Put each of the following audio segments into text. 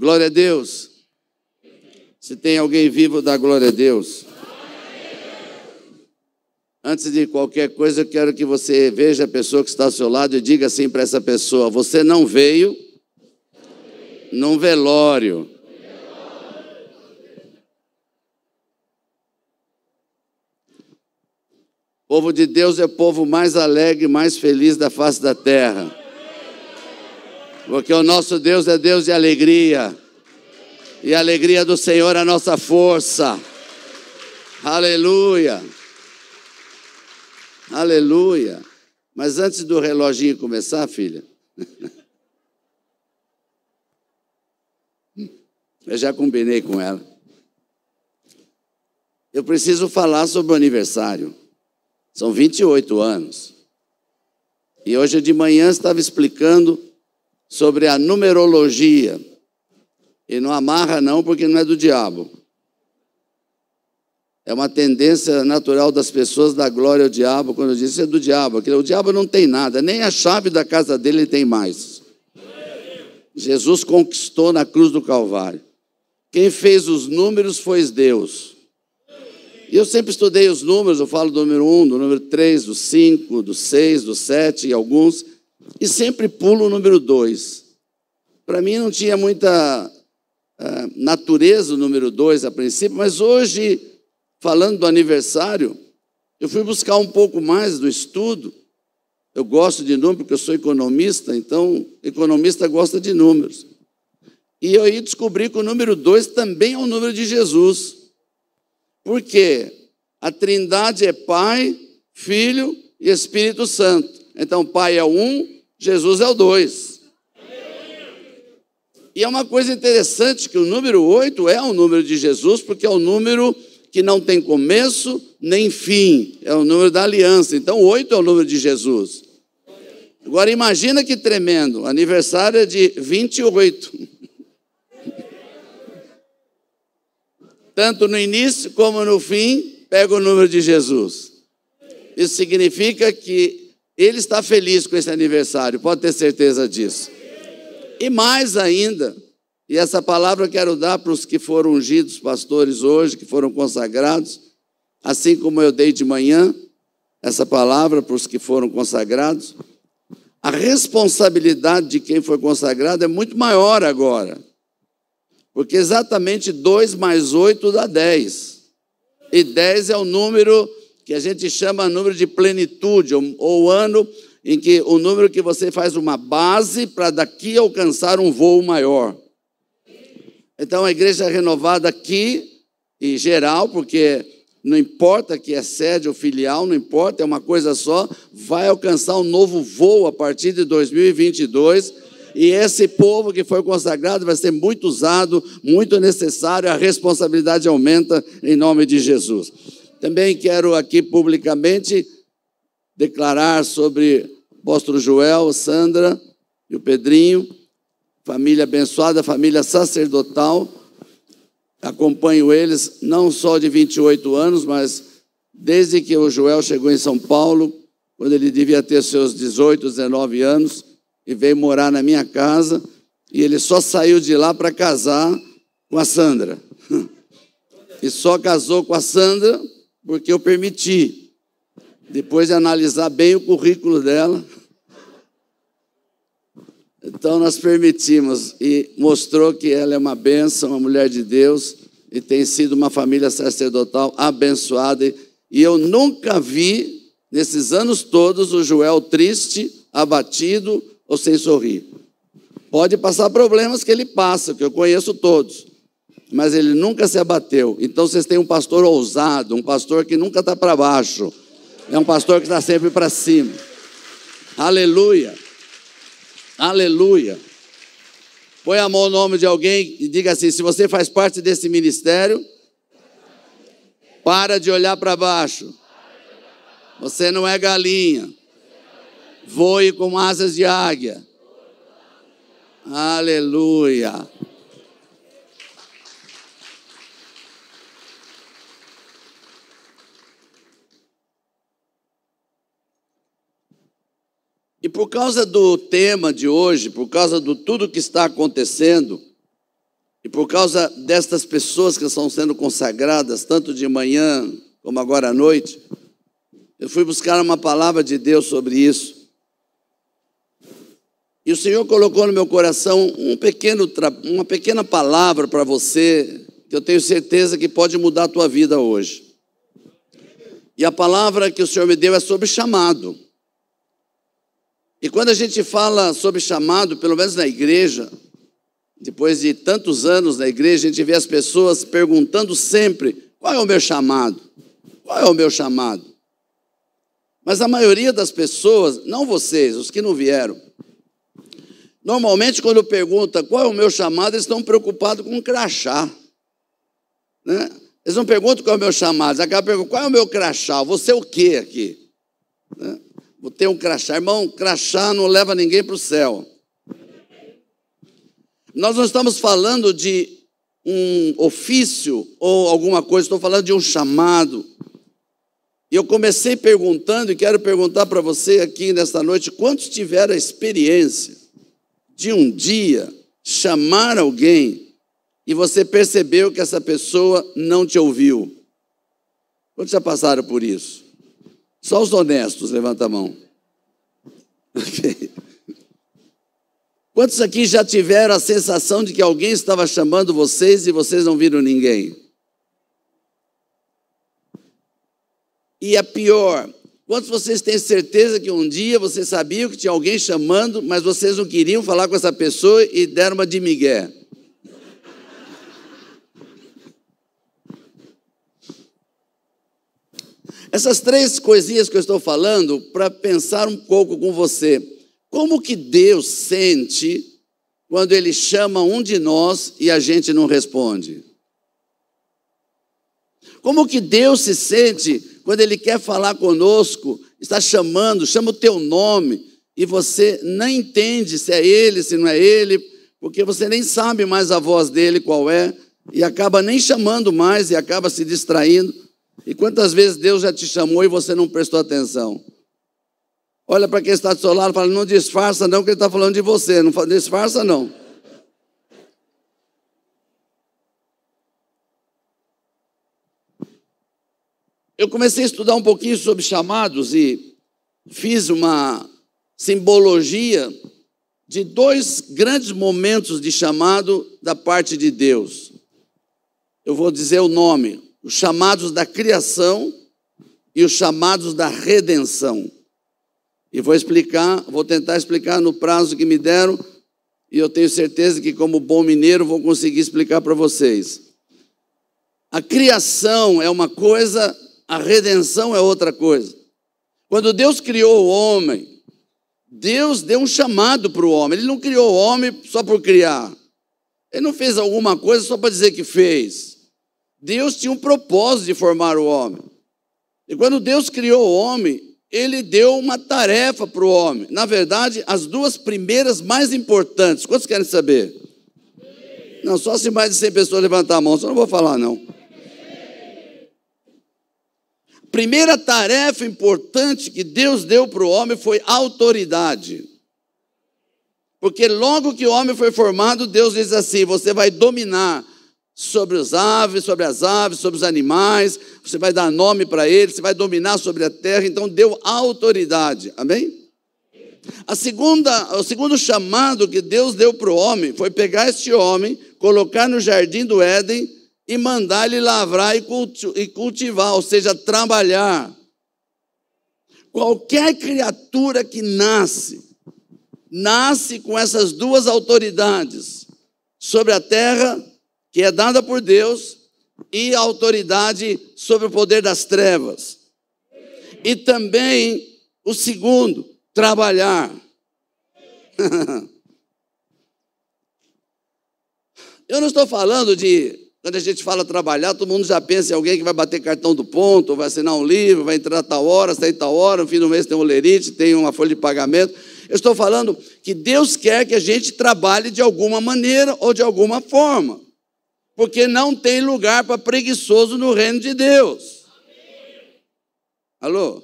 Glória a Deus. Se tem alguém vivo, dá glória a Deus. Antes de qualquer coisa, eu quero que você veja a pessoa que está ao seu lado e diga assim para essa pessoa: Você não veio num velório. O povo de Deus é o povo mais alegre, mais feliz da face da terra. Porque o nosso Deus é Deus de alegria. E a alegria do Senhor é a nossa força. Aleluia. Aleluia. Mas antes do reloginho começar, filha, eu já combinei com ela. Eu preciso falar sobre o aniversário. São 28 anos. E hoje de manhã estava explicando sobre a numerologia. E não amarra, não, porque não é do diabo. É uma tendência natural das pessoas dar glória ao diabo quando diz é do diabo. O diabo não tem nada, nem a chave da casa dele tem mais. Jesus conquistou na cruz do Calvário. Quem fez os números foi Deus. E eu sempre estudei os números, eu falo do número 1, do número 3, do 5, do 6, do 7 e alguns, e sempre pulo o número 2. Para mim não tinha muita uh, natureza o número 2 a princípio, mas hoje falando do aniversário, eu fui buscar um pouco mais do estudo. Eu gosto de números porque eu sou economista, então economista gosta de números. E eu aí descobri que o número 2 também é o número de Jesus. Por quê? A Trindade é Pai, Filho e Espírito Santo. Então, Pai é um, Jesus é o dois. E é uma coisa interessante que o número 8 é o número de Jesus, porque é o número que não tem começo nem fim, é o número da aliança. Então, oito é o número de Jesus. Agora, imagina que tremendo, aniversário é de 28. Tanto no início como no fim, pega o número de Jesus. Isso significa que ele está feliz com esse aniversário, pode ter certeza disso. E mais ainda, e essa palavra eu quero dar para os que foram ungidos pastores hoje, que foram consagrados, assim como eu dei de manhã essa palavra para os que foram consagrados. A responsabilidade de quem foi consagrado é muito maior agora, porque exatamente 2 mais 8 dá 10. E 10 é o número que a gente chama número de plenitude, ou, ou ano em que o número que você faz uma base para daqui alcançar um voo maior. Então, a igreja renovada aqui, em geral, porque não importa que é sede ou filial, não importa, é uma coisa só, vai alcançar um novo voo a partir de 2022. E esse povo que foi consagrado vai ser muito usado, muito necessário, a responsabilidade aumenta em nome de Jesus. Também quero aqui publicamente declarar sobre o apóstolo Joel, Sandra e o Pedrinho, família abençoada, família sacerdotal. Acompanho eles não só de 28 anos, mas desde que o Joel chegou em São Paulo, quando ele devia ter seus 18, 19 anos, e veio morar na minha casa, e ele só saiu de lá para casar com a Sandra. E só casou com a Sandra porque eu permiti. Depois de analisar bem o currículo dela, então nós permitimos e mostrou que ela é uma bênção, uma mulher de Deus e tem sido uma família sacerdotal abençoada. E eu nunca vi, nesses anos todos, o Joel triste, abatido ou sem sorrir. Pode passar problemas que ele passa, que eu conheço todos, mas ele nunca se abateu. Então vocês têm um pastor ousado, um pastor que nunca está para baixo, é um pastor que está sempre para cima. Aleluia. Aleluia. Põe a mão no nome de alguém e diga assim: se você faz parte desse ministério, para de olhar para baixo. Você não é galinha. Voe com asas de águia. Aleluia. Por causa do tema de hoje, por causa do tudo que está acontecendo, E por causa destas pessoas que estão sendo consagradas, tanto de manhã como agora à noite, eu fui buscar uma palavra de Deus sobre isso. E o Senhor colocou no meu coração um pequeno, uma pequena palavra para você, que eu tenho certeza que pode mudar a tua vida hoje. E a palavra que o Senhor me deu é sobre chamado. E quando a gente fala sobre chamado, pelo menos na igreja, depois de tantos anos na igreja, a gente vê as pessoas perguntando sempre: qual é o meu chamado? Qual é o meu chamado? Mas a maioria das pessoas, não vocês, os que não vieram, normalmente quando pergunta qual é o meu chamado, eles estão preocupados com crachá. Né? Eles não perguntam qual é o meu chamado, eles acabam perguntando qual é o meu crachá, você é o que aqui? Né? Vou ter um crachá. Irmão, crachá não leva ninguém para o céu. Nós não estamos falando de um ofício ou alguma coisa, estou falando de um chamado. E eu comecei perguntando, e quero perguntar para você aqui nesta noite: quantos tiveram a experiência de um dia chamar alguém e você percebeu que essa pessoa não te ouviu? Quantos já passaram por isso? Só os honestos, levanta a mão. Okay. Quantos aqui já tiveram a sensação de que alguém estava chamando vocês e vocês não viram ninguém? E a pior, quantos vocês têm certeza que um dia vocês sabiam que tinha alguém chamando, mas vocês não queriam falar com essa pessoa e deram uma de migué? Essas três coisinhas que eu estou falando para pensar um pouco com você. Como que Deus sente quando Ele chama um de nós e a gente não responde? Como que Deus se sente quando Ele quer falar conosco, está chamando, chama o teu nome, e você não entende se é Ele, se não é Ele, porque você nem sabe mais a voz dele qual é, e acaba nem chamando mais e acaba se distraindo. E quantas vezes Deus já te chamou e você não prestou atenção? Olha para quem está do seu lado e fala: não disfarça, não, que ele está falando de você. Não disfarça, não. Eu comecei a estudar um pouquinho sobre chamados e fiz uma simbologia de dois grandes momentos de chamado da parte de Deus. Eu vou dizer o nome: os chamados da criação e os chamados da redenção. E vou explicar, vou tentar explicar no prazo que me deram, e eu tenho certeza que, como bom mineiro, vou conseguir explicar para vocês. A criação é uma coisa, a redenção é outra coisa. Quando Deus criou o homem, Deus deu um chamado para o homem. Ele não criou o homem só por criar. Ele não fez alguma coisa só para dizer que fez. Deus tinha um propósito de formar o homem. E quando Deus criou o homem, ele deu uma tarefa para o homem. Na verdade, as duas primeiras mais importantes. Quantos querem saber? Não, só se mais de 100 pessoas levantar a mão, só não vou falar, não. Primeira tarefa importante que Deus deu para o homem foi autoridade. Porque logo que o homem foi formado, Deus diz assim: você vai dominar sobre as aves, sobre as aves, sobre os animais, você vai dar nome para eles, você vai dominar sobre a terra, então deu autoridade. Amém? A segunda, o segundo chamado que Deus deu para o homem foi pegar este homem, colocar no jardim do Éden e mandar ele lavrar e cultivar, ou seja, trabalhar. Qualquer criatura que nasce, nasce com essas duas autoridades sobre a terra que é dada por Deus, e autoridade sobre o poder das trevas. E também o segundo, trabalhar. Eu não estou falando de, quando a gente fala trabalhar, todo mundo já pensa em alguém que vai bater cartão do ponto, vai assinar um livro, vai entrar tal hora, sair tal hora, no fim do mês tem um lerite, tem uma folha de pagamento. Eu estou falando que Deus quer que a gente trabalhe de alguma maneira ou de alguma forma porque não tem lugar para preguiçoso no reino de Deus. Alô?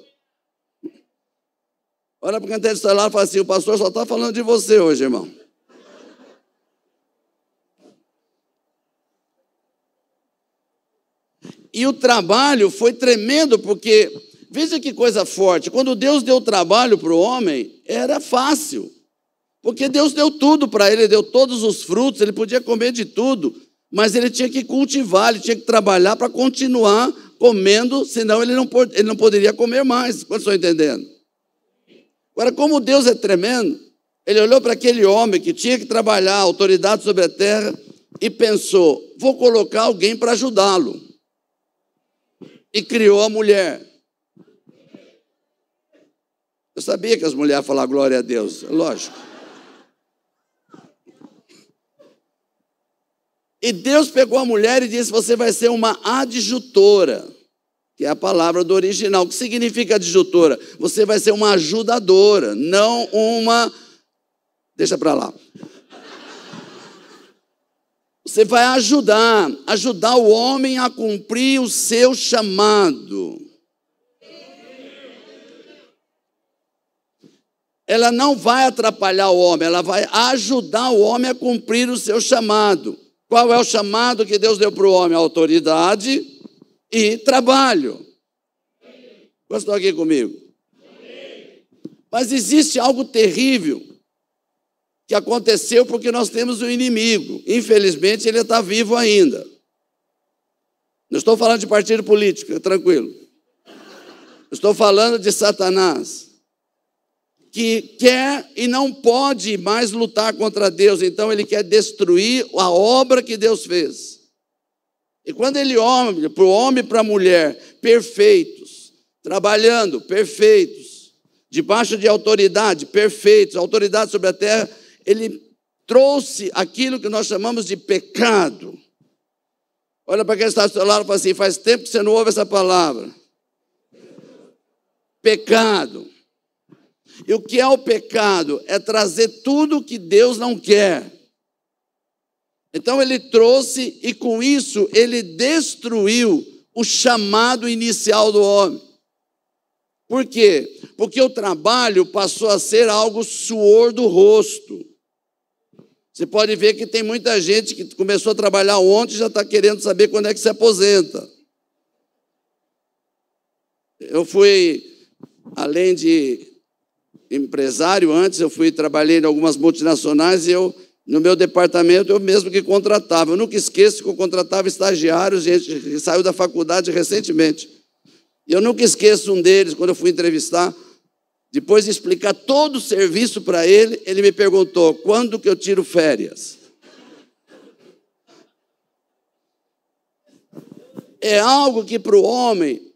Olha para o canteiro do e fala assim: o pastor só está falando de você hoje, irmão. E o trabalho foi tremendo, porque, veja que coisa forte, quando Deus deu trabalho para o homem, era fácil. Porque Deus deu tudo para ele, deu todos os frutos, ele podia comer de tudo, mas ele tinha que cultivar, ele tinha que trabalhar para continuar comendo, senão ele não, ele não poderia comer mais. Estão entendendo? Agora, como Deus é tremendo, ele olhou para aquele homem que tinha que trabalhar, autoridade sobre a terra, e pensou: vou colocar alguém para ajudá-lo. E criou a mulher. Eu sabia que as mulheres falavam glória a Deus, lógico. E Deus pegou a mulher e disse: Você vai ser uma adjutora, que é a palavra do original. O que significa adjutora? Você vai ser uma ajudadora, não uma. Deixa para lá. Você vai ajudar, ajudar o homem a cumprir o seu chamado. Ela não vai atrapalhar o homem, ela vai ajudar o homem a cumprir o seu chamado. Qual é o chamado que Deus deu para o homem? Autoridade e trabalho. Gostou aqui comigo? Mas existe algo terrível que aconteceu porque nós temos um inimigo. Infelizmente, ele está vivo ainda. Não estou falando de partido político, tranquilo. Estou falando de Satanás que quer e não pode mais lutar contra Deus, então ele quer destruir a obra que Deus fez. E quando ele olha para o homem e para a mulher perfeitos, trabalhando perfeitos, debaixo de autoridade, perfeitos, autoridade sobre a terra, ele trouxe aquilo que nós chamamos de pecado. Olha para quem está ao seu lado e fala assim: faz tempo que você não ouve essa palavra. Pecado. E o que é o pecado? É trazer tudo que Deus não quer. Então ele trouxe e com isso ele destruiu o chamado inicial do homem. Por quê? Porque o trabalho passou a ser algo suor do rosto. Você pode ver que tem muita gente que começou a trabalhar ontem e já está querendo saber quando é que se aposenta. Eu fui, além de empresário antes, eu fui trabalhei em algumas multinacionais e eu no meu departamento eu mesmo que contratava. Eu nunca esqueço que eu contratava estagiários, gente que saiu da faculdade recentemente. E eu nunca esqueço um deles quando eu fui entrevistar, depois de explicar todo o serviço para ele, ele me perguntou: "Quando que eu tiro férias?" É algo que para o homem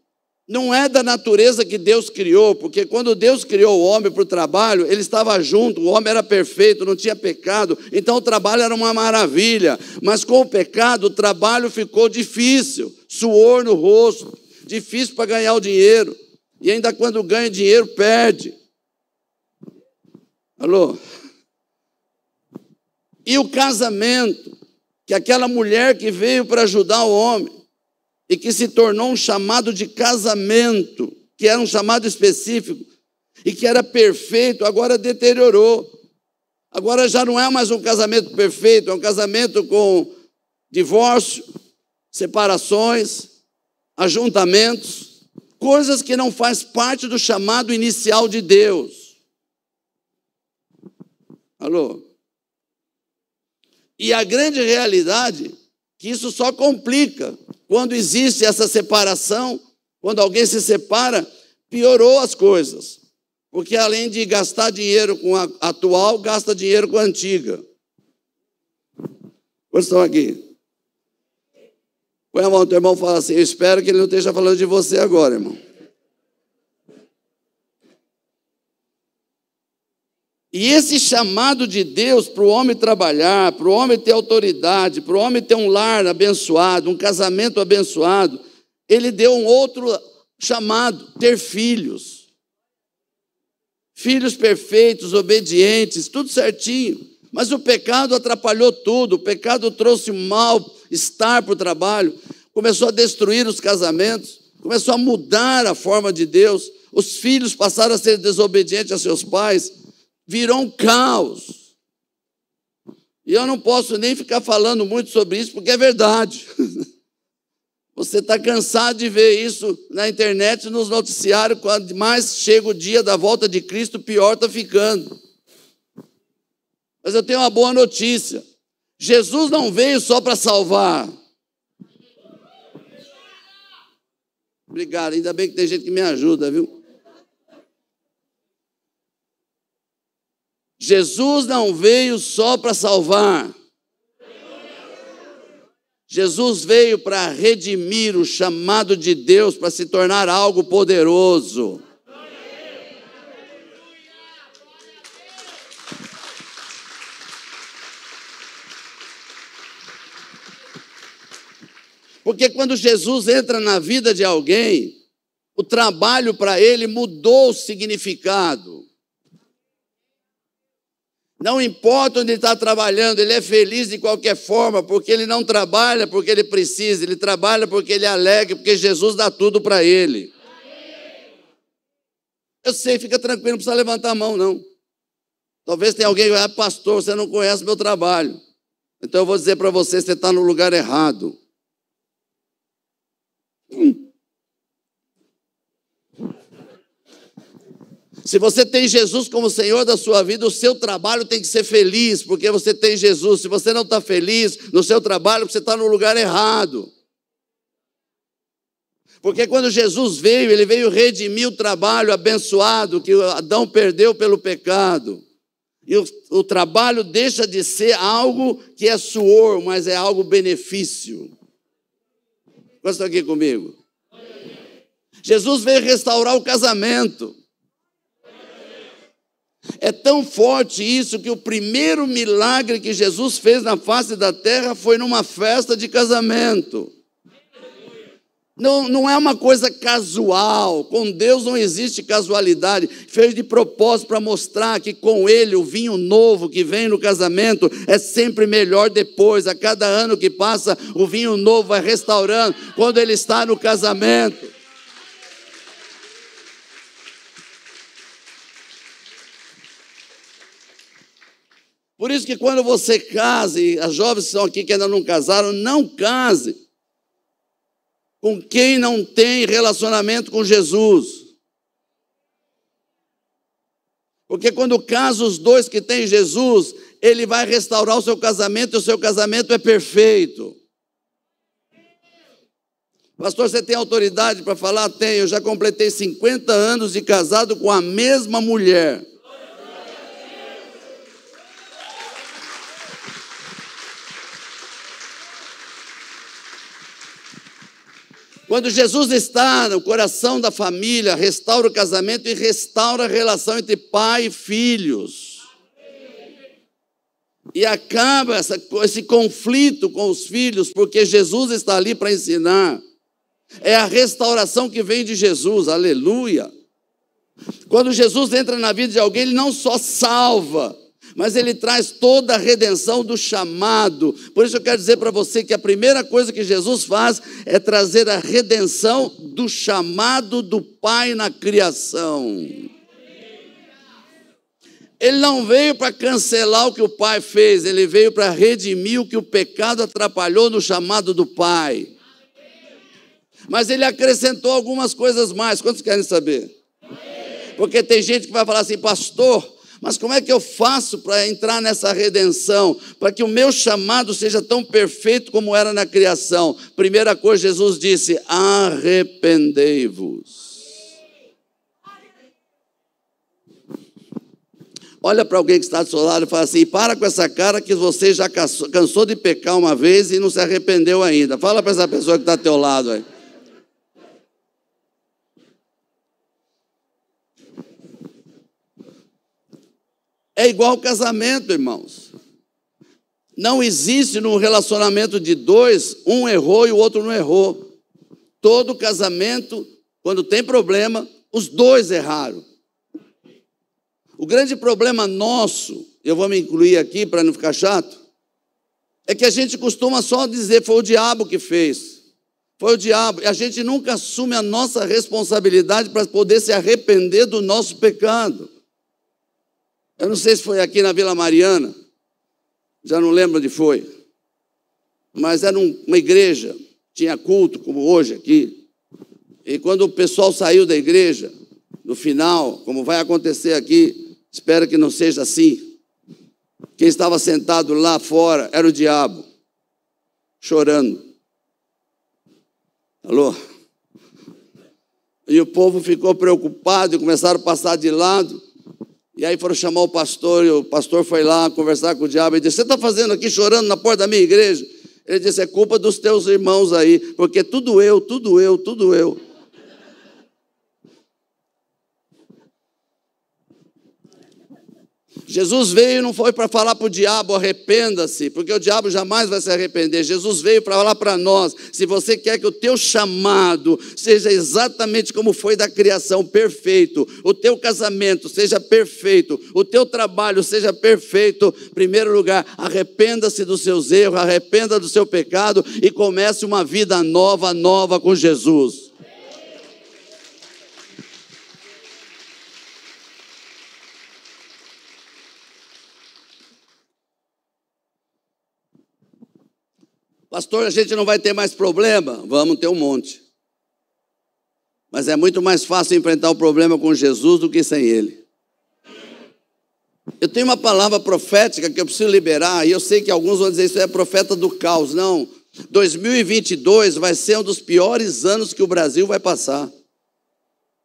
não é da natureza que Deus criou, porque quando Deus criou o homem para o trabalho, ele estava junto, o homem era perfeito, não tinha pecado, então o trabalho era uma maravilha. Mas com o pecado, o trabalho ficou difícil, suor no rosto, difícil para ganhar o dinheiro, e ainda quando ganha dinheiro, perde. Alô? E o casamento, que aquela mulher que veio para ajudar o homem, e que se tornou um chamado de casamento, que era um chamado específico e que era perfeito, agora deteriorou. Agora já não é mais um casamento perfeito, é um casamento com divórcio, separações, ajuntamentos, coisas que não faz parte do chamado inicial de Deus. Alô? E a grande realidade que isso só complica. Quando existe essa separação, quando alguém se separa, piorou as coisas. Porque além de gastar dinheiro com a atual, gasta dinheiro com a antiga. Quantos estão aqui? Põe a mão, teu irmão fala assim: Eu espero que ele não esteja falando de você agora, irmão. E esse chamado de Deus para o homem trabalhar, para o homem ter autoridade, para o homem ter um lar abençoado, um casamento abençoado, ele deu um outro chamado: ter filhos. Filhos perfeitos, obedientes, tudo certinho. Mas o pecado atrapalhou tudo, o pecado trouxe mal-estar para o trabalho, começou a destruir os casamentos, começou a mudar a forma de Deus. Os filhos passaram a ser desobedientes a seus pais virou um caos. E eu não posso nem ficar falando muito sobre isso, porque é verdade. Você está cansado de ver isso na internet, nos noticiários, quanto mais chega o dia da volta de Cristo, pior está ficando. Mas eu tenho uma boa notícia: Jesus não veio só para salvar. Obrigado, ainda bem que tem gente que me ajuda, viu? Jesus não veio só para salvar. Jesus veio para redimir o chamado de Deus para se tornar algo poderoso. Porque quando Jesus entra na vida de alguém, o trabalho para ele mudou o significado. Não importa onde ele está trabalhando, ele é feliz de qualquer forma, porque ele não trabalha porque ele precisa, ele trabalha porque ele é alegre, porque Jesus dá tudo para ele. Eu sei, fica tranquilo, não precisa levantar a mão, não. Talvez tenha alguém que ah, pastor, você não conhece meu trabalho. Então eu vou dizer para você, você está no lugar errado. Se você tem Jesus como Senhor da sua vida, o seu trabalho tem que ser feliz, porque você tem Jesus. Se você não está feliz no seu trabalho, você está no lugar errado. Porque quando Jesus veio, ele veio redimir o trabalho abençoado que Adão perdeu pelo pecado. E o, o trabalho deixa de ser algo que é suor, mas é algo benefício. Quantos aqui comigo? Jesus veio restaurar o casamento. É tão forte isso que o primeiro milagre que Jesus fez na face da terra foi numa festa de casamento. Não, não é uma coisa casual, com Deus não existe casualidade. Fez de propósito para mostrar que com Ele o vinho novo que vem no casamento é sempre melhor depois. A cada ano que passa, o vinho novo vai restaurando quando Ele está no casamento. Isso que quando você casa, e as jovens que estão aqui que ainda não casaram, não case com quem não tem relacionamento com Jesus. Porque quando casa os dois que têm Jesus, ele vai restaurar o seu casamento e o seu casamento é perfeito. Pastor, você tem autoridade para falar? Tenho, eu já completei 50 anos de casado com a mesma mulher. Quando Jesus está no coração da família, restaura o casamento e restaura a relação entre pai e filhos. E acaba essa, esse conflito com os filhos, porque Jesus está ali para ensinar. É a restauração que vem de Jesus, aleluia. Quando Jesus entra na vida de alguém, ele não só salva, mas ele traz toda a redenção do chamado. Por isso eu quero dizer para você que a primeira coisa que Jesus faz é trazer a redenção do chamado do Pai na criação. Ele não veio para cancelar o que o Pai fez, ele veio para redimir o que o pecado atrapalhou no chamado do Pai. Mas ele acrescentou algumas coisas mais. Quantos querem saber? Porque tem gente que vai falar assim, pastor, mas como é que eu faço para entrar nessa redenção? Para que o meu chamado seja tão perfeito como era na criação? Primeira coisa, Jesus disse: arrependei-vos. Olha para alguém que está do seu lado e fala assim: para com essa cara que você já cansou de pecar uma vez e não se arrependeu ainda. Fala para essa pessoa que está ao teu lado aí. É igual casamento, irmãos. Não existe num relacionamento de dois, um errou e o outro não errou. Todo casamento, quando tem problema, os dois erraram. O grande problema nosso, eu vou me incluir aqui para não ficar chato, é que a gente costuma só dizer foi o diabo que fez. Foi o diabo. E a gente nunca assume a nossa responsabilidade para poder se arrepender do nosso pecado. Eu não sei se foi aqui na Vila Mariana, já não lembro onde foi, mas era uma igreja tinha culto, como hoje aqui. E quando o pessoal saiu da igreja, no final, como vai acontecer aqui, espero que não seja assim. Quem estava sentado lá fora era o diabo, chorando. Alô? E o povo ficou preocupado e começaram a passar de lado. E aí foram chamar o pastor, e o pastor foi lá conversar com o diabo e disse: Você está fazendo aqui chorando na porta da minha igreja? Ele disse: É culpa dos teus irmãos aí, porque tudo eu, tudo eu, tudo eu. Jesus veio não foi para falar para o diabo, arrependa-se, porque o diabo jamais vai se arrepender. Jesus veio para falar para nós: se você quer que o teu chamado seja exatamente como foi da criação, perfeito, o teu casamento seja perfeito, o teu trabalho seja perfeito, em primeiro lugar, arrependa-se dos seus erros, arrependa do seu pecado e comece uma vida nova, nova com Jesus. Pastor, a gente não vai ter mais problema? Vamos ter um monte. Mas é muito mais fácil enfrentar o problema com Jesus do que sem Ele. Eu tenho uma palavra profética que eu preciso liberar, e eu sei que alguns vão dizer isso é profeta do caos. Não. 2022 vai ser um dos piores anos que o Brasil vai passar.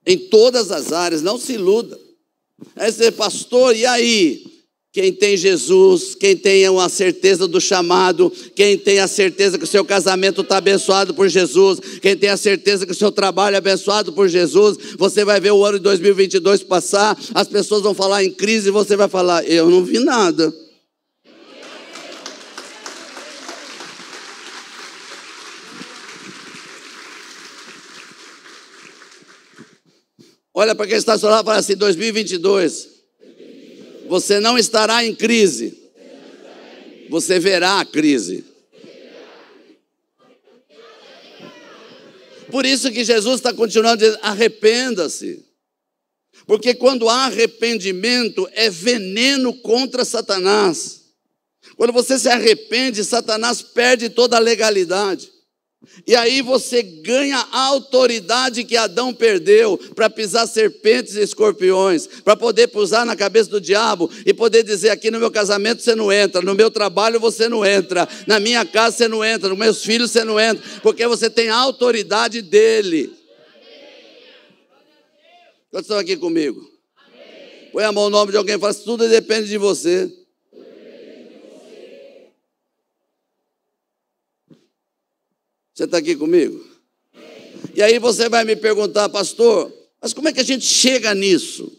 Em todas as áreas, não se iluda. Aí você, pastor, e aí? Quem tem Jesus, quem tem a certeza do chamado, quem tem a certeza que o seu casamento está abençoado por Jesus, quem tem a certeza que o seu trabalho é abençoado por Jesus, você vai ver o ano de 2022 passar, as pessoas vão falar em crise e você vai falar: Eu não vi nada. Olha para quem está seu lado e fala assim: 2022 você não estará em crise. Você verá a crise. Por isso que Jesus está continuando dizendo: arrependa-se. Porque quando há arrependimento, é veneno contra Satanás. Quando você se arrepende, Satanás perde toda a legalidade. E aí você ganha a autoridade que Adão perdeu para pisar serpentes e escorpiões, para poder pusar na cabeça do diabo e poder dizer: aqui no meu casamento você não entra, no meu trabalho você não entra, na minha casa você não entra, nos meus filhos você não entra, porque você tem a autoridade dele. Quantos estão aqui comigo? Põe a mão no nome de alguém e fala: tudo depende de você. Você está aqui comigo? E aí você vai me perguntar, pastor, mas como é que a gente chega nisso?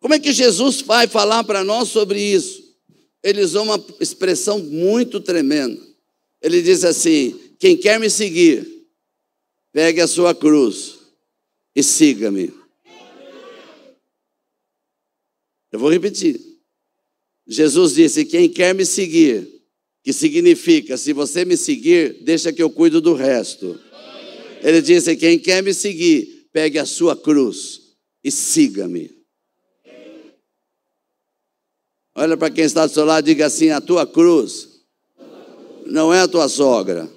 Como é que Jesus vai falar para nós sobre isso? Ele usou uma expressão muito tremenda. Ele diz assim: quem quer me seguir, pegue a sua cruz e siga-me. Eu vou repetir. Jesus disse: quem quer me seguir, que significa: se você me seguir, deixa que eu cuido do resto. Ele disse: quem quer me seguir, pegue a sua cruz e siga-me. Olha para quem está do seu lado e diga assim: a tua cruz não é a tua sogra.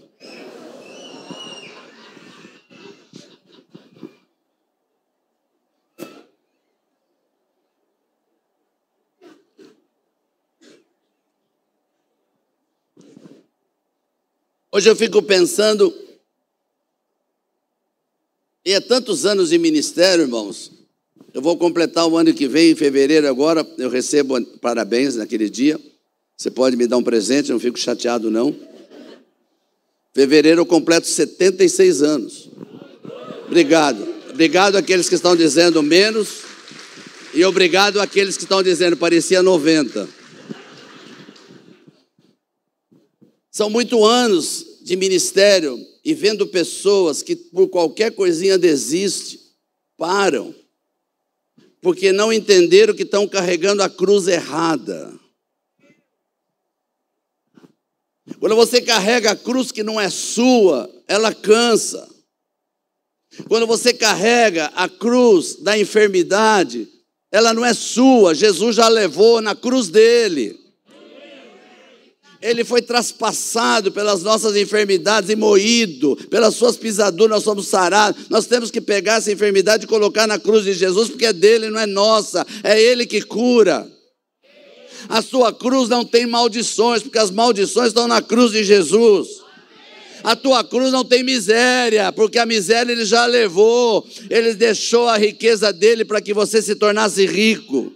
Hoje eu fico pensando, e é tantos anos de ministério, irmãos. Eu vou completar o ano que vem, em fevereiro agora, eu recebo parabéns naquele dia. Você pode me dar um presente, não fico chateado não. Fevereiro eu completo 76 anos. Obrigado. Obrigado àqueles que estão dizendo menos. E obrigado àqueles que estão dizendo parecia 90. São muitos anos de ministério e vendo pessoas que por qualquer coisinha desistem, param, porque não entenderam que estão carregando a cruz errada. Quando você carrega a cruz que não é sua, ela cansa. Quando você carrega a cruz da enfermidade, ela não é sua, Jesus já levou na cruz dele. Ele foi traspassado pelas nossas enfermidades e moído, pelas suas pisaduras nós somos sarados. Nós temos que pegar essa enfermidade e colocar na cruz de Jesus, porque é dele, não é nossa, é ele que cura. A sua cruz não tem maldições, porque as maldições estão na cruz de Jesus. A tua cruz não tem miséria, porque a miséria ele já levou. Ele deixou a riqueza dele para que você se tornasse rico.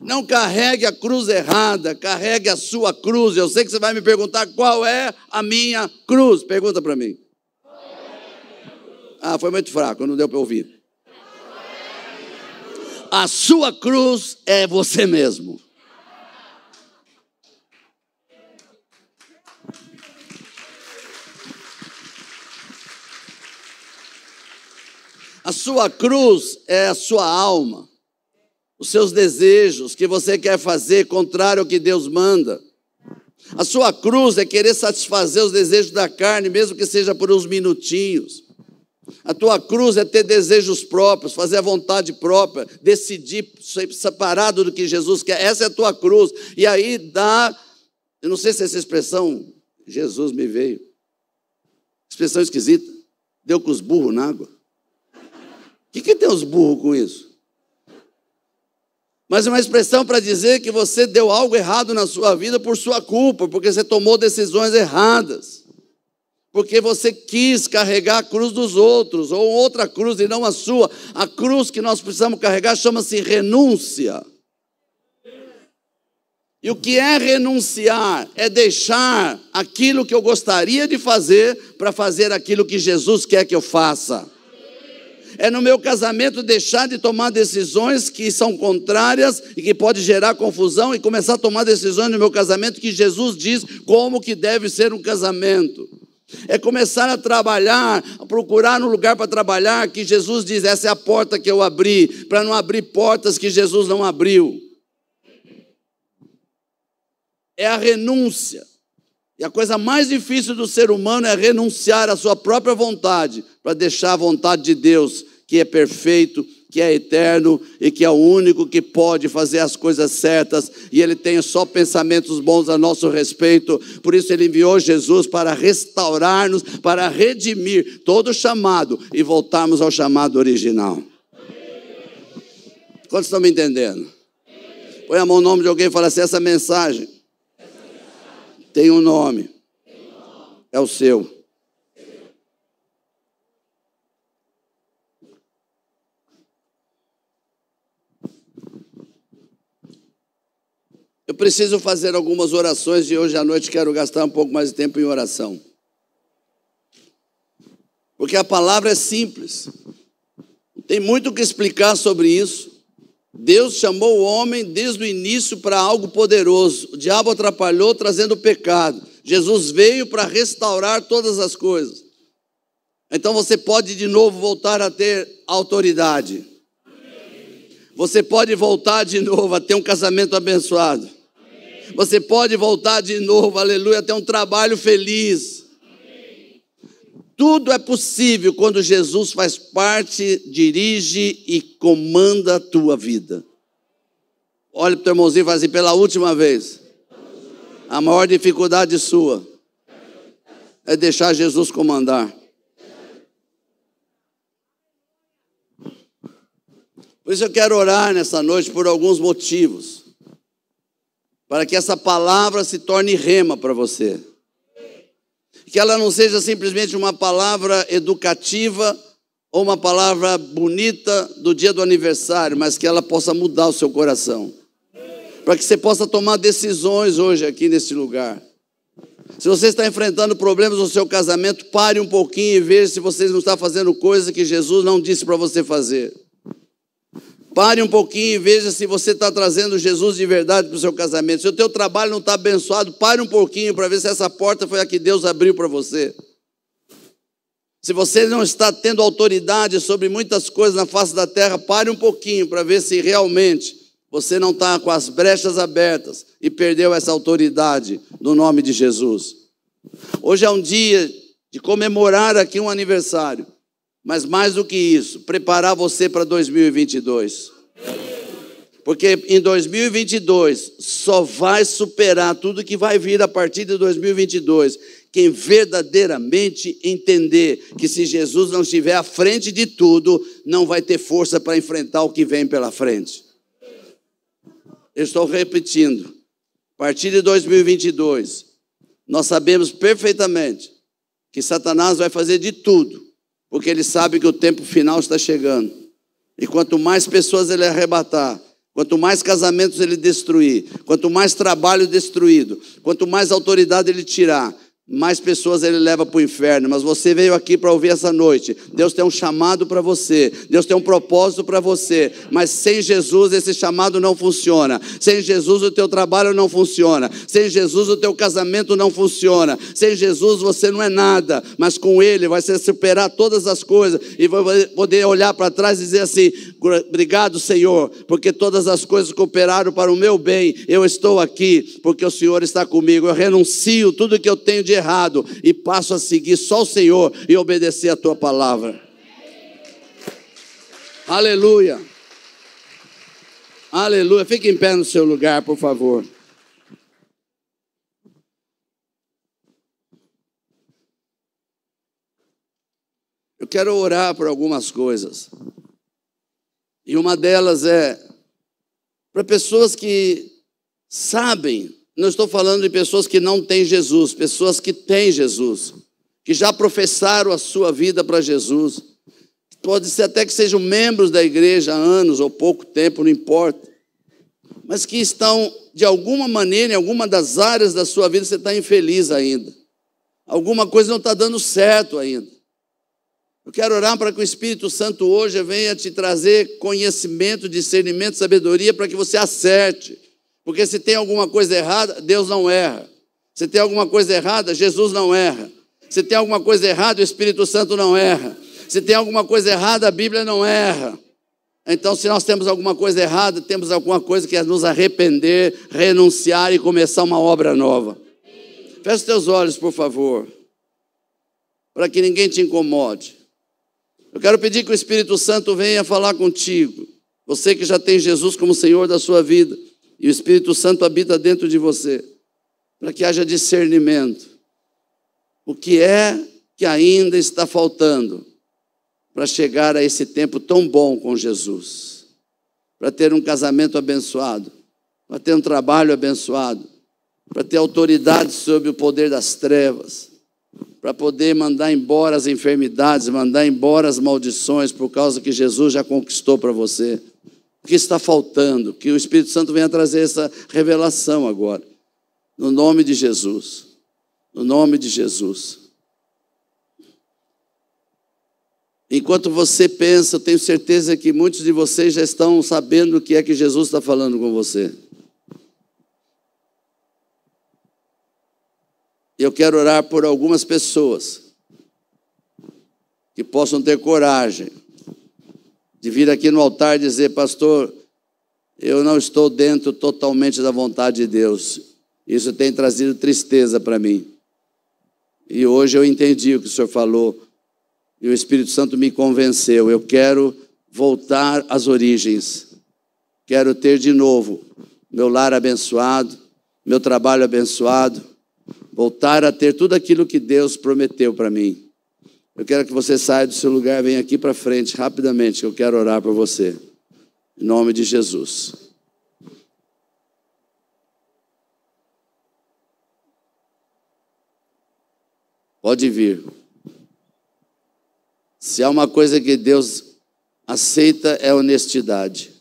Não carregue a cruz errada, carregue a sua cruz. Eu sei que você vai me perguntar qual é a minha cruz. Pergunta para mim. Ah, foi muito fraco, não deu para ouvir. A sua cruz é você mesmo. A sua cruz é a sua alma os seus desejos que você quer fazer contrário ao que Deus manda. A sua cruz é querer satisfazer os desejos da carne, mesmo que seja por uns minutinhos. A tua cruz é ter desejos próprios, fazer a vontade própria, decidir separado do que Jesus quer. Essa é a tua cruz. E aí dá, eu não sei se essa expressão, Jesus me veio. Expressão esquisita. Deu com os burros na água. O que, que tem os burros com isso? Mas é uma expressão para dizer que você deu algo errado na sua vida por sua culpa, porque você tomou decisões erradas, porque você quis carregar a cruz dos outros, ou outra cruz e não a sua. A cruz que nós precisamos carregar chama-se renúncia. E o que é renunciar? É deixar aquilo que eu gostaria de fazer para fazer aquilo que Jesus quer que eu faça é no meu casamento deixar de tomar decisões que são contrárias e que pode gerar confusão e começar a tomar decisões no meu casamento que Jesus diz como que deve ser um casamento. É começar a trabalhar, a procurar um lugar para trabalhar que Jesus diz: essa é a porta que eu abri, para não abrir portas que Jesus não abriu. É a renúncia. E a coisa mais difícil do ser humano é renunciar à sua própria vontade para deixar a vontade de Deus, que é perfeito, que é eterno e que é o único que pode fazer as coisas certas, e ele tem só pensamentos bons a nosso respeito. Por isso ele enviou Jesus para restaurar-nos, para redimir todo o chamado e voltarmos ao chamado original. Quantos estão me entendendo? Põe a mão no nome de alguém e fala assim: essa mensagem tem um nome. É o seu. Eu preciso fazer algumas orações e hoje à noite quero gastar um pouco mais de tempo em oração. Porque a palavra é simples. Tem muito o que explicar sobre isso. Deus chamou o homem desde o início para algo poderoso. O diabo atrapalhou trazendo o pecado. Jesus veio para restaurar todas as coisas. Então você pode de novo voltar a ter autoridade. Você pode voltar de novo a ter um casamento abençoado. Você pode voltar de novo, aleluia, a ter um trabalho feliz. Tudo é possível quando Jesus faz parte, dirige e comanda a tua vida. Olha para o teu irmãozinho e fala assim, pela última vez. A maior dificuldade sua é deixar Jesus comandar. Por isso eu quero orar nessa noite por alguns motivos. Para que essa palavra se torne rema para você que ela não seja simplesmente uma palavra educativa ou uma palavra bonita do dia do aniversário, mas que ela possa mudar o seu coração. Para que você possa tomar decisões hoje aqui nesse lugar. Se você está enfrentando problemas no seu casamento, pare um pouquinho e veja se você não está fazendo coisa que Jesus não disse para você fazer. Pare um pouquinho e veja se você está trazendo Jesus de verdade para o seu casamento. Se o teu trabalho não está abençoado, pare um pouquinho para ver se essa porta foi a que Deus abriu para você. Se você não está tendo autoridade sobre muitas coisas na face da terra, pare um pouquinho para ver se realmente você não está com as brechas abertas e perdeu essa autoridade no nome de Jesus. Hoje é um dia de comemorar aqui um aniversário. Mas mais do que isso, preparar você para 2022. Porque em 2022 só vai superar tudo que vai vir a partir de 2022 quem verdadeiramente entender que se Jesus não estiver à frente de tudo, não vai ter força para enfrentar o que vem pela frente. Eu estou repetindo. A partir de 2022, nós sabemos perfeitamente que Satanás vai fazer de tudo, porque ele sabe que o tempo final está chegando. E quanto mais pessoas ele arrebatar, Quanto mais casamentos ele destruir, quanto mais trabalho destruído, quanto mais autoridade ele tirar, mais pessoas ele leva para o inferno, mas você veio aqui para ouvir essa noite. Deus tem um chamado para você, Deus tem um propósito para você, mas sem Jesus esse chamado não funciona. Sem Jesus o teu trabalho não funciona. Sem Jesus o teu casamento não funciona. Sem Jesus você não é nada, mas com Ele vai ser superar todas as coisas e vai poder olhar para trás e dizer assim: obrigado, Senhor, porque todas as coisas cooperaram para o meu bem. Eu estou aqui porque o Senhor está comigo. Eu renuncio tudo que eu tenho de errado e passo a seguir só o Senhor e obedecer a tua palavra. Aleluia. Aleluia. Fique em pé no seu lugar, por favor. Eu quero orar por algumas coisas. E uma delas é para pessoas que sabem não estou falando de pessoas que não têm Jesus, pessoas que têm Jesus, que já professaram a sua vida para Jesus. Pode ser até que sejam membros da igreja há anos ou pouco tempo, não importa. Mas que estão, de alguma maneira, em alguma das áreas da sua vida, você está infeliz ainda. Alguma coisa não está dando certo ainda. Eu quero orar para que o Espírito Santo hoje venha te trazer conhecimento, discernimento, sabedoria, para que você acerte porque se tem alguma coisa errada, Deus não erra. Se tem alguma coisa errada, Jesus não erra. Se tem alguma coisa errada, o Espírito Santo não erra. Se tem alguma coisa errada, a Bíblia não erra. Então, se nós temos alguma coisa errada, temos alguma coisa que é nos arrepender, renunciar e começar uma obra nova. Feche os teus olhos, por favor, para que ninguém te incomode. Eu quero pedir que o Espírito Santo venha falar contigo. Você que já tem Jesus como Senhor da sua vida e o Espírito Santo habita dentro de você, para que haja discernimento. O que é que ainda está faltando para chegar a esse tempo tão bom com Jesus? Para ter um casamento abençoado, para ter um trabalho abençoado, para ter autoridade sobre o poder das trevas, para poder mandar embora as enfermidades, mandar embora as maldições, por causa que Jesus já conquistou para você. Que está faltando? Que o Espírito Santo venha trazer essa revelação agora. No nome de Jesus. No nome de Jesus. Enquanto você pensa, eu tenho certeza que muitos de vocês já estão sabendo o que é que Jesus está falando com você. Eu quero orar por algumas pessoas que possam ter coragem de vir aqui no altar e dizer, pastor, eu não estou dentro totalmente da vontade de Deus. Isso tem trazido tristeza para mim. E hoje eu entendi o que o senhor falou. E o Espírito Santo me convenceu. Eu quero voltar às origens. Quero ter de novo meu lar abençoado, meu trabalho abençoado, voltar a ter tudo aquilo que Deus prometeu para mim. Eu quero que você saia do seu lugar, venha aqui para frente rapidamente, que eu quero orar por você. Em nome de Jesus. Pode vir. Se há uma coisa que Deus aceita é honestidade.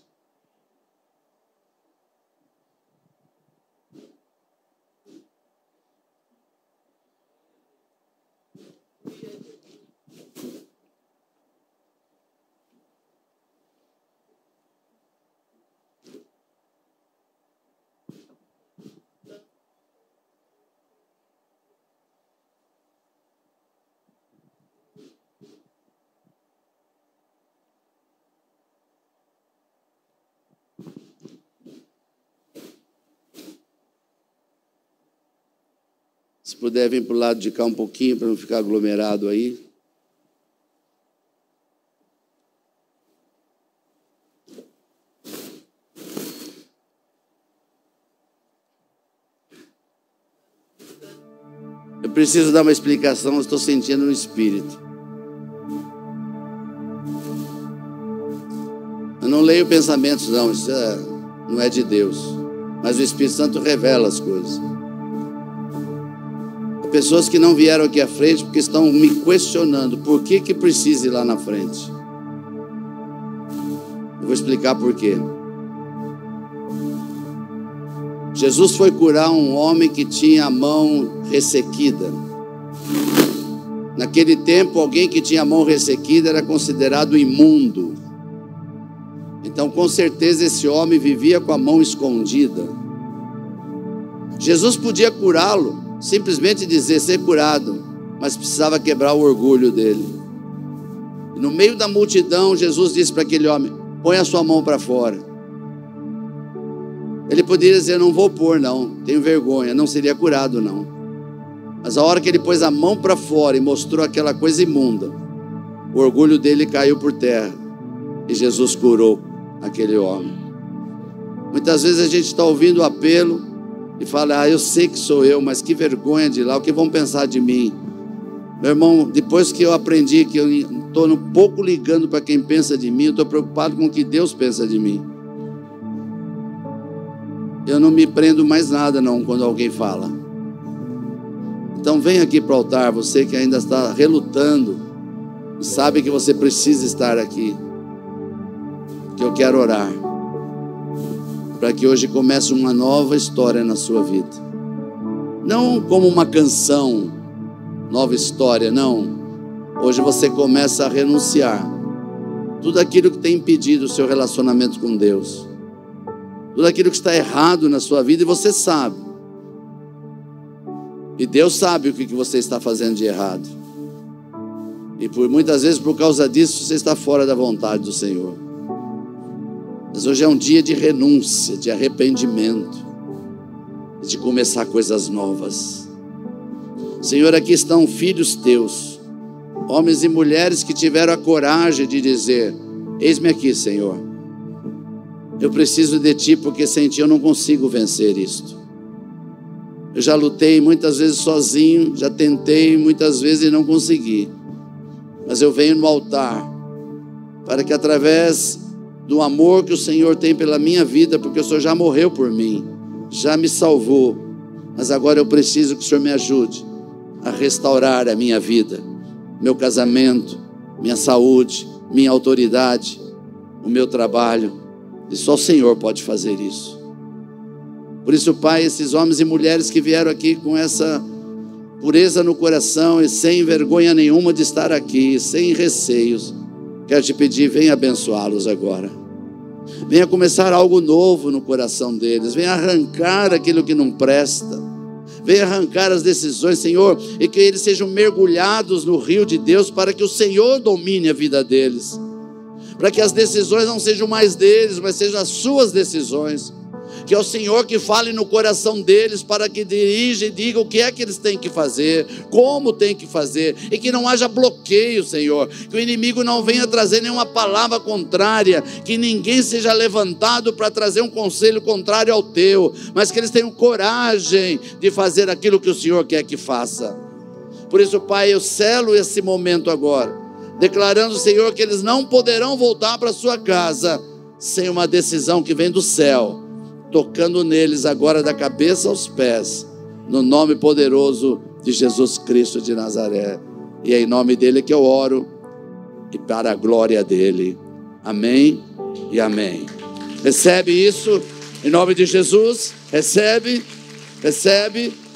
Se puder, vem para o lado de cá um pouquinho para não ficar aglomerado aí. Eu preciso dar uma explicação, estou sentindo no um espírito. Eu não leio pensamentos, não, isso é, não é de Deus. Mas o Espírito Santo revela as coisas. Pessoas que não vieram aqui à frente porque estão me questionando por que, que precisa ir lá na frente. Eu vou explicar por quê. Jesus foi curar um homem que tinha a mão ressequida. Naquele tempo, alguém que tinha a mão ressequida era considerado imundo. Então, com certeza, esse homem vivia com a mão escondida. Jesus podia curá-lo, simplesmente dizer ser curado, mas precisava quebrar o orgulho dele. E no meio da multidão, Jesus disse para aquele homem: põe a sua mão para fora. Ele poderia dizer: Não vou pôr, não, tenho vergonha, não seria curado, não. Mas a hora que ele pôs a mão para fora e mostrou aquela coisa imunda, o orgulho dele caiu por terra e Jesus curou aquele homem. Muitas vezes a gente está ouvindo o apelo e fala: Ah, eu sei que sou eu, mas que vergonha de lá, o que vão pensar de mim? Meu irmão, depois que eu aprendi que eu estou um pouco ligando para quem pensa de mim, eu estou preocupado com o que Deus pensa de mim. Eu não me prendo mais nada não quando alguém fala. Então vem aqui para o altar, você que ainda está relutando, sabe que você precisa estar aqui. Que eu quero orar para que hoje comece uma nova história na sua vida. Não como uma canção, nova história, não. Hoje você começa a renunciar tudo aquilo que tem impedido o seu relacionamento com Deus tudo aquilo que está errado na sua vida e você sabe. E Deus sabe o que você está fazendo de errado. E por muitas vezes, por causa disso, você está fora da vontade do Senhor. Mas hoje é um dia de renúncia, de arrependimento, de começar coisas novas. Senhor, aqui estão filhos teus, homens e mulheres que tiveram a coragem de dizer: Eis-me aqui, Senhor. Eu preciso de ti porque sem ti eu não consigo vencer isto. Eu já lutei muitas vezes sozinho, já tentei muitas vezes e não consegui. Mas eu venho no altar para que através do amor que o Senhor tem pela minha vida, porque o Senhor já morreu por mim, já me salvou, mas agora eu preciso que o Senhor me ajude a restaurar a minha vida, meu casamento, minha saúde, minha autoridade, o meu trabalho e só o Senhor pode fazer isso. Por isso, Pai, esses homens e mulheres que vieram aqui com essa pureza no coração e sem vergonha nenhuma de estar aqui, sem receios, quero te pedir, venha abençoá-los agora. Venha começar algo novo no coração deles, venha arrancar aquilo que não presta. Venha arrancar as decisões, Senhor, e que eles sejam mergulhados no rio de Deus para que o Senhor domine a vida deles para que as decisões não sejam mais deles, mas sejam as suas decisões. Que é o Senhor que fale no coração deles para que dirija e diga o que é que eles têm que fazer, como têm que fazer, e que não haja bloqueio, Senhor. Que o inimigo não venha trazer nenhuma palavra contrária, que ninguém seja levantado para trazer um conselho contrário ao teu, mas que eles tenham coragem de fazer aquilo que o Senhor quer que faça. Por isso, Pai, eu selo esse momento agora declarando, Senhor, que eles não poderão voltar para sua casa sem uma decisão que vem do céu, tocando neles agora da cabeça aos pés, no nome poderoso de Jesus Cristo de Nazaré. E é em nome dele que eu oro e para a glória dele. Amém e amém. Recebe isso em nome de Jesus. Recebe, recebe.